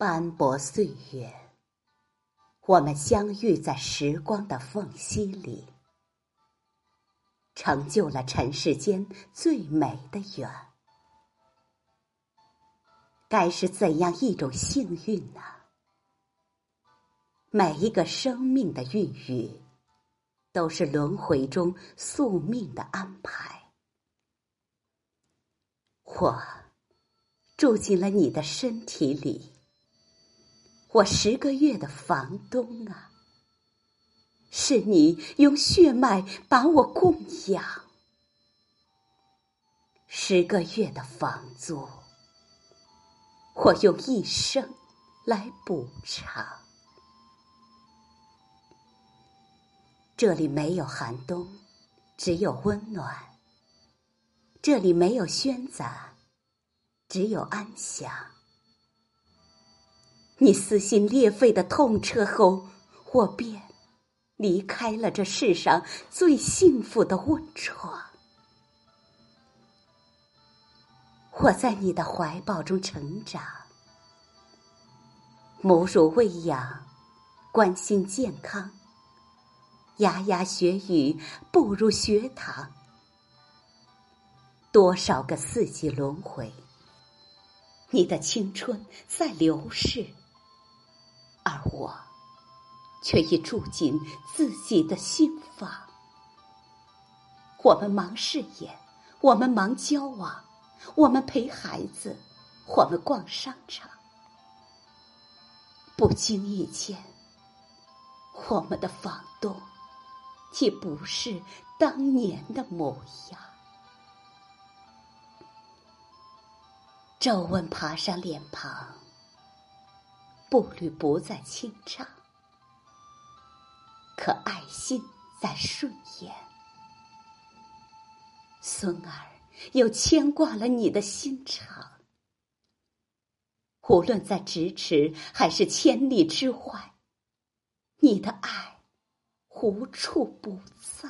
斑驳岁月，我们相遇在时光的缝隙里，成就了尘世间最美的缘。该是怎样一种幸运呢？每一个生命的孕育，都是轮回中宿命的安排。我住进了你的身体里。我十个月的房东啊，是你用血脉把我供养；十个月的房租，我用一生来补偿。这里没有寒冬，只有温暖；这里没有喧杂，只有安详。你撕心裂肺的痛彻后，我便离开了这世上最幸福的温床。我在你的怀抱中成长，母乳喂养，关心健康，牙牙学语步入学堂，多少个四季轮回，你的青春在流逝。而我，却已住进自己的心房。我们忙事业，我们忙交往，我们陪孩子，我们逛商场。不经意间，我们的房东已不是当年的模样。皱纹爬上脸庞。步履不再轻畅，可爱心在顺延。孙儿又牵挂了你的心肠，无论在咫尺还是千里之外，你的爱无处不在。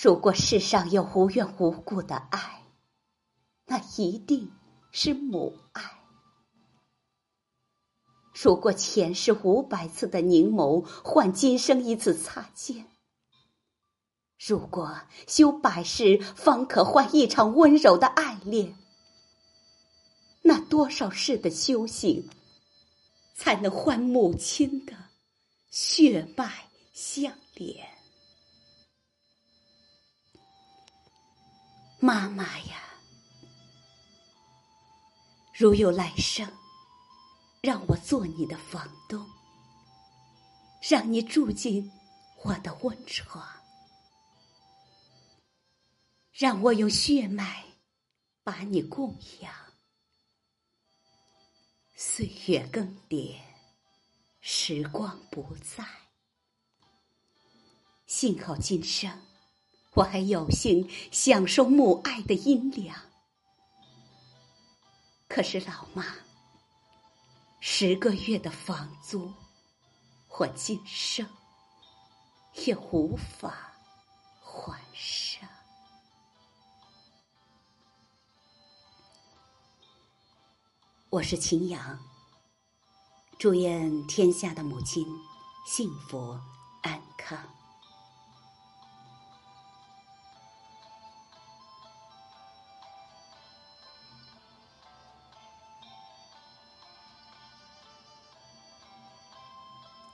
如果世上有无缘无故的爱，那一定。是母爱。如果前世五百次的凝眸换今生一次擦肩，如果修百世方可换一场温柔的爱恋，那多少世的修行，才能换母亲的血脉相连？妈妈呀！如有来生，让我做你的房东，让你住进我的温床，让我用血脉把你供养。岁月更迭，时光不在，幸好今生我还有幸享受母爱的阴凉。可是，老妈，十个月的房租，我今生也无法还上。我是秦阳，祝愿天下的母亲幸福安康。